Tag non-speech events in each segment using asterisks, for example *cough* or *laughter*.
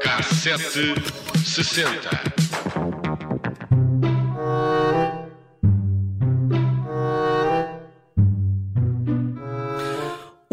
Cassete sessenta.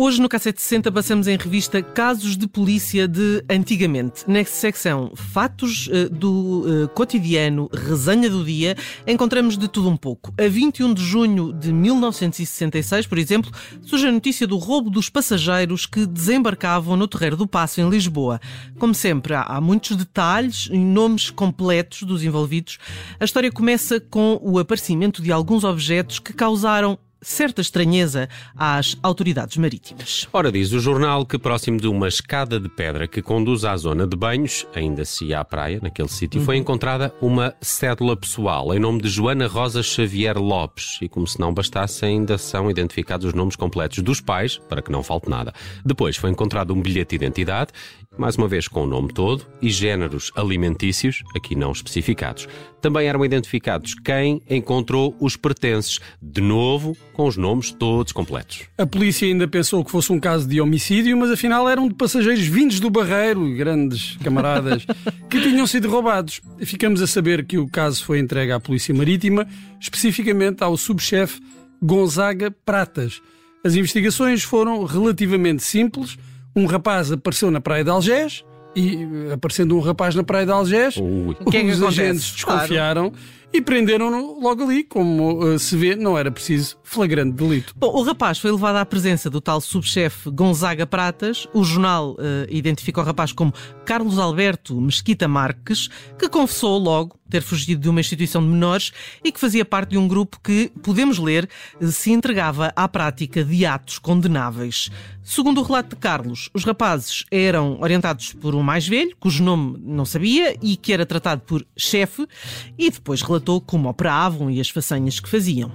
Hoje no Cassete 60 passamos em revista casos de polícia de antigamente. Nesta secção Fatos uh, do uh, Cotidiano, Resenha do Dia, encontramos de tudo um pouco. A 21 de junho de 1966, por exemplo, surge a notícia do roubo dos passageiros que desembarcavam no Terreiro do Passo, em Lisboa. Como sempre, há, há muitos detalhes e nomes completos dos envolvidos. A história começa com o aparecimento de alguns objetos que causaram certa estranheza às autoridades marítimas. Ora, diz o jornal que próximo de uma escada de pedra que conduz à zona de banhos, ainda se à praia, naquele sítio, uhum. foi encontrada uma cédula pessoal em nome de Joana Rosa Xavier Lopes. E como se não bastasse, ainda são identificados os nomes completos dos pais, para que não falte nada. Depois foi encontrado um bilhete de identidade, mais uma vez com o nome todo, e géneros alimentícios, aqui não especificados. Também eram identificados quem encontrou os pertences, de novo com os nomes todos completos. A polícia ainda pensou que fosse um caso de homicídio, mas afinal eram de passageiros vindos do Barreiro, grandes camaradas, *laughs* que tinham sido roubados. Ficamos a saber que o caso foi entregue à Polícia Marítima, especificamente ao subchefe Gonzaga Pratas. As investigações foram relativamente simples. Um rapaz apareceu na praia de Algés e, aparecendo um rapaz na praia de Algés, Ui. os que é que agentes desconfiaram. Claro e prenderam-no logo ali. Como uh, se vê, não era preciso flagrante delito. Bom, o rapaz foi levado à presença do tal subchefe Gonzaga Pratas. O jornal uh, identifica o rapaz como Carlos Alberto Mesquita Marques, que confessou logo ter fugido de uma instituição de menores e que fazia parte de um grupo que, podemos ler, se entregava à prática de atos condenáveis. Segundo o relato de Carlos, os rapazes eram orientados por um mais velho, cujo nome não sabia e que era tratado por chefe, e depois relatou como operavam e as façanhas que faziam.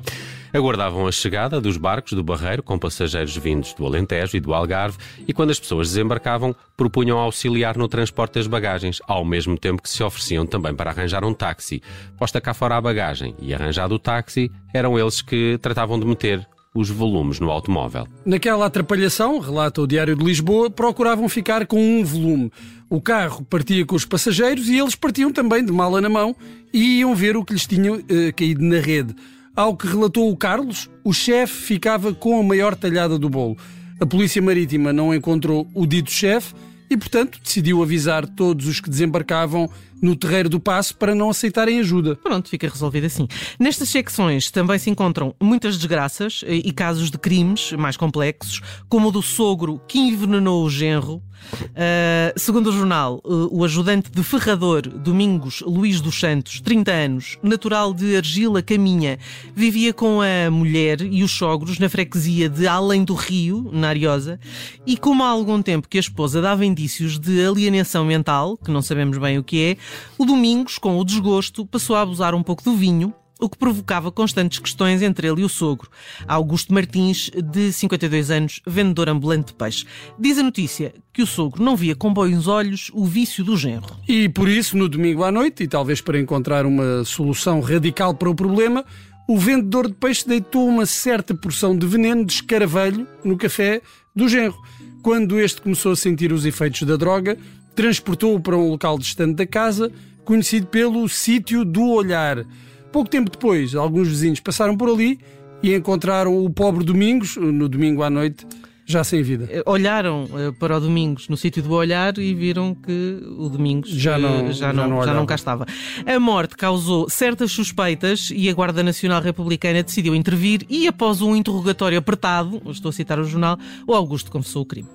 Aguardavam a chegada dos barcos do Barreiro com passageiros vindos do Alentejo e do Algarve e, quando as pessoas desembarcavam, propunham auxiliar no transporte das bagagens, ao mesmo tempo que se ofereciam também para arranjar um táxi. Posta cá fora a bagagem e arranjado o táxi, eram eles que tratavam de meter os volumes no automóvel. Naquela atrapalhação, relata o Diário de Lisboa, procuravam ficar com um volume. O carro partia com os passageiros e eles partiam também de mala na mão e iam ver o que lhes tinha uh, caído na rede. Ao que relatou o Carlos, o chefe ficava com a maior talhada do bolo. A Polícia Marítima não encontrou o dito chefe e, portanto, decidiu avisar todos os que desembarcavam no terreiro do passo para não aceitarem ajuda. Pronto, fica resolvido assim. Nestas secções também se encontram muitas desgraças eh, e casos de crimes mais complexos, como o do sogro que envenenou o genro. Uh, segundo o jornal, uh, o ajudante de ferrador Domingos Luís dos Santos, 30 anos, natural de Argila Caminha, vivia com a mulher e os sogros na freguesia de Além do Rio, na Ariosa, e como há algum tempo que a esposa dava indícios de alienação mental, que não sabemos bem o que é, o Domingos, com o desgosto, passou a abusar um pouco do vinho, o que provocava constantes questões entre ele e o sogro, Augusto Martins, de 52 anos, vendedor ambulante de peixe. Diz a notícia que o sogro não via com bons olhos o vício do genro. E por isso, no domingo à noite, e talvez para encontrar uma solução radical para o problema, o vendedor de peixe deitou uma certa porção de veneno de escaravelho no café do genro. Quando este começou a sentir os efeitos da droga, transportou-o para um local distante da casa, conhecido pelo Sítio do Olhar. Pouco tempo depois, alguns vizinhos passaram por ali e encontraram o pobre Domingos, no domingo à noite, já sem vida. Eh, olharam eh, para o Domingos no sítio do olhar e viram que o Domingos já não, eh, já não, já não, já não cá estava. A morte causou certas suspeitas e a Guarda Nacional Republicana decidiu intervir e após um interrogatório apertado, estou a citar o jornal, o Augusto confessou o crime.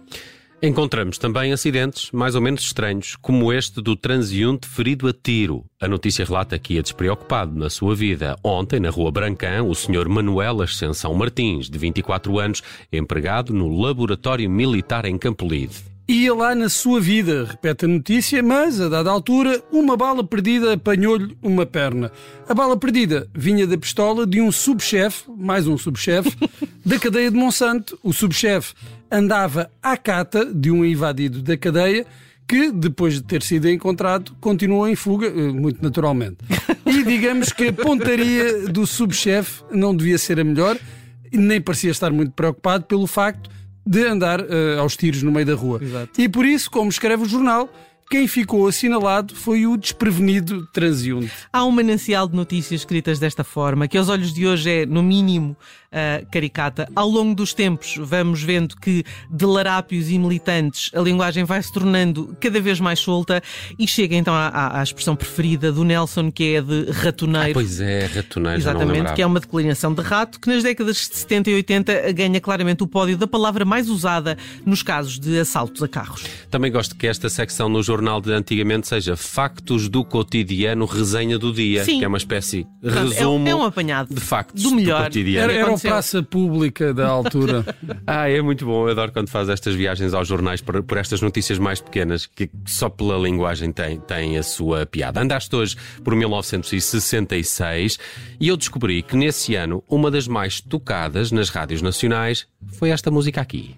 Encontramos também acidentes mais ou menos estranhos, como este do transeunte ferido a tiro. A notícia relata que ia despreocupado na sua vida. Ontem, na Rua Brancã, o Sr. Manuel Ascensão Martins, de 24 anos, empregado no Laboratório Militar em Campolide ia lá na sua vida, repete a notícia, mas a dada altura, uma bala perdida apanhou-lhe uma perna. A bala perdida vinha da pistola de um subchefe, mais um subchefe, *laughs* da cadeia de Monsanto. O subchefe andava à cata de um invadido da cadeia que, depois de ter sido encontrado, continuou em fuga, eh, muito naturalmente. E digamos que a pontaria do subchefe não devia ser a melhor, nem parecia estar muito preocupado pelo facto de andar uh, aos tiros no meio da rua. Exato. E por isso, como escreve o jornal, quem ficou assinalado foi o desprevenido transeunte. Há um manancial de notícias escritas desta forma, que aos olhos de hoje é, no mínimo, uh, caricata. Ao longo dos tempos, vamos vendo que de larápios e militantes a linguagem vai se tornando cada vez mais solta e chega então à, à, à expressão preferida do Nelson, que é de ratoneiro. Ah, pois é, ratoneiro. Exatamente, que é uma declinação de rato que nas décadas de 70 e 80 ganha claramente o pódio da palavra mais usada nos casos de assaltos a carros. Também gosto que esta secção no jornal de antigamente seja Factos do Cotidiano, resenha do dia, Sim. que é uma espécie de é um- resumo é um apanhado de factos do melhor. cotidiano. Era, era o praça pública da altura. *laughs* Ah, é muito bom. Eu adoro quando faz estas viagens aos jornais por, por estas notícias mais pequenas, que só pela linguagem tem, tem a sua piada. Andaste hoje por 1966 e eu descobri que nesse ano uma das mais tocadas nas rádios nacionais foi esta música aqui.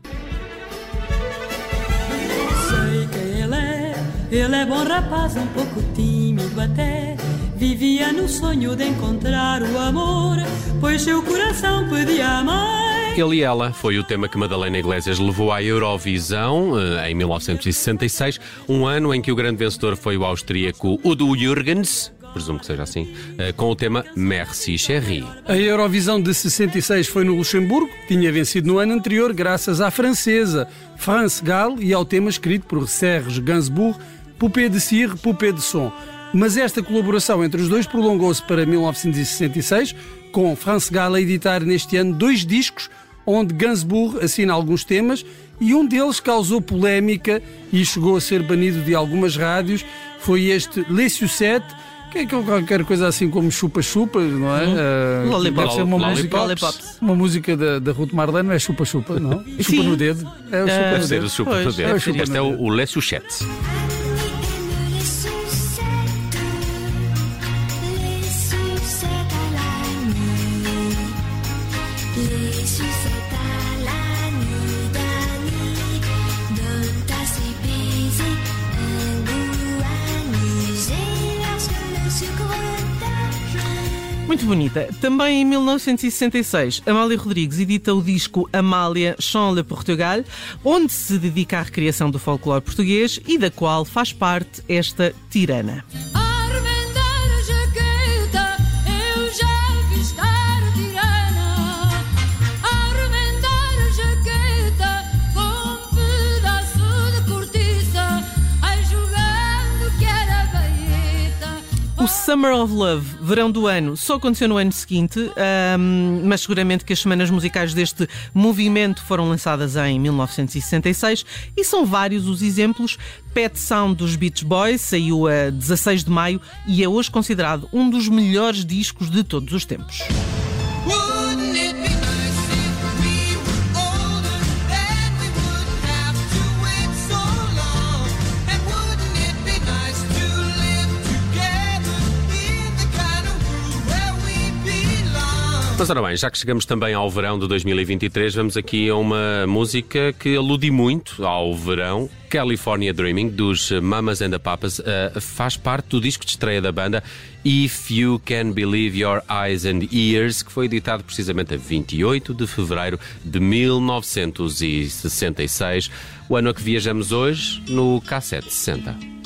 Ele é bom rapaz, um pouco tímido até. Vivia no sonho de encontrar o amor, pois seu coração pedia a mãe. Ele e ela foi o tema que Madalena Iglesias levou à Eurovisão eh, em 1966, um ano em que o grande vencedor foi o austríaco Udo Jürgens, presumo que seja assim, eh, com o tema Merci Chérie. A Eurovisão de 66 foi no Luxemburgo, tinha vencido no ano anterior graças à francesa France Gall e ao tema escrito por Serge Gainsbourg, Poupée de cire, Poupée de son. Mas esta colaboração entre os dois prolongou-se para 1966, com France Gall a editar neste ano dois discos onde Gainsbourg assina alguns temas e um deles causou polémica e chegou a ser banido de algumas rádios. Foi este Les Sucettes, que é qualquer coisa assim como chupa-chupa, não é? Ah, Lollipop. deve ser uma Lollipops. música, Lollipops. uma música da, da Ruth Marlene, não é chupa-chupa, não? Chupa no dedo. É o chupa Ah, Deve no dedo. o super Pois, poder. é, Este seria. é o, Les Suchettes. Muito bonita. Também em 1966, Amália Rodrigues edita o disco Amália Chant le Portugal, onde se dedica à recriação do folclore português e da qual faz parte esta tirana. Summer of Love, verão do ano, só aconteceu no ano seguinte, ahm, mas seguramente que as semanas musicais deste movimento foram lançadas em 1966 e são vários os exemplos. Pet Sound dos Beach Boys saiu a 16 de maio e é hoje considerado um dos melhores discos de todos os tempos. Mas ora bem, já que chegamos também ao verão de 2023, vamos aqui a uma música que alude muito ao verão. California Dreaming, dos Mamas and the Papas, eh, faz parte do disco de estreia da banda If You Can Believe Your Eyes and Ears, que foi editado precisamente a 28 de fevereiro de 1966, o ano a que viajamos hoje no K760.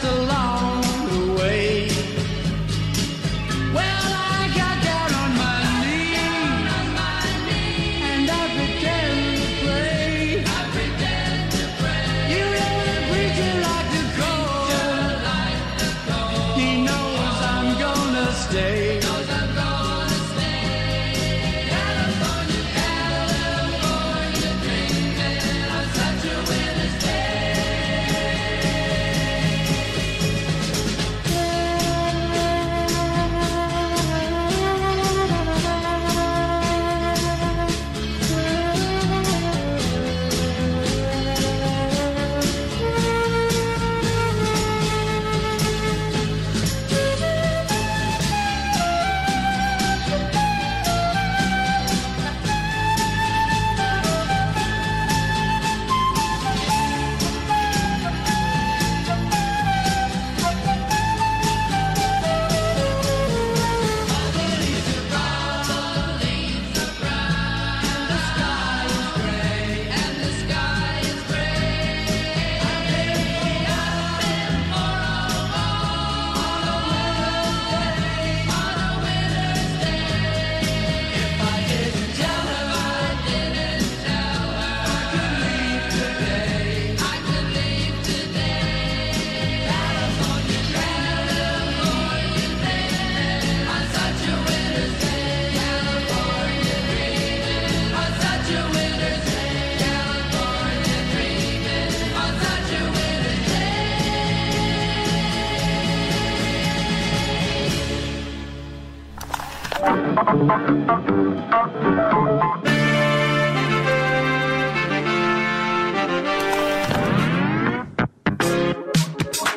just a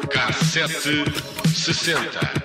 Cassete 60.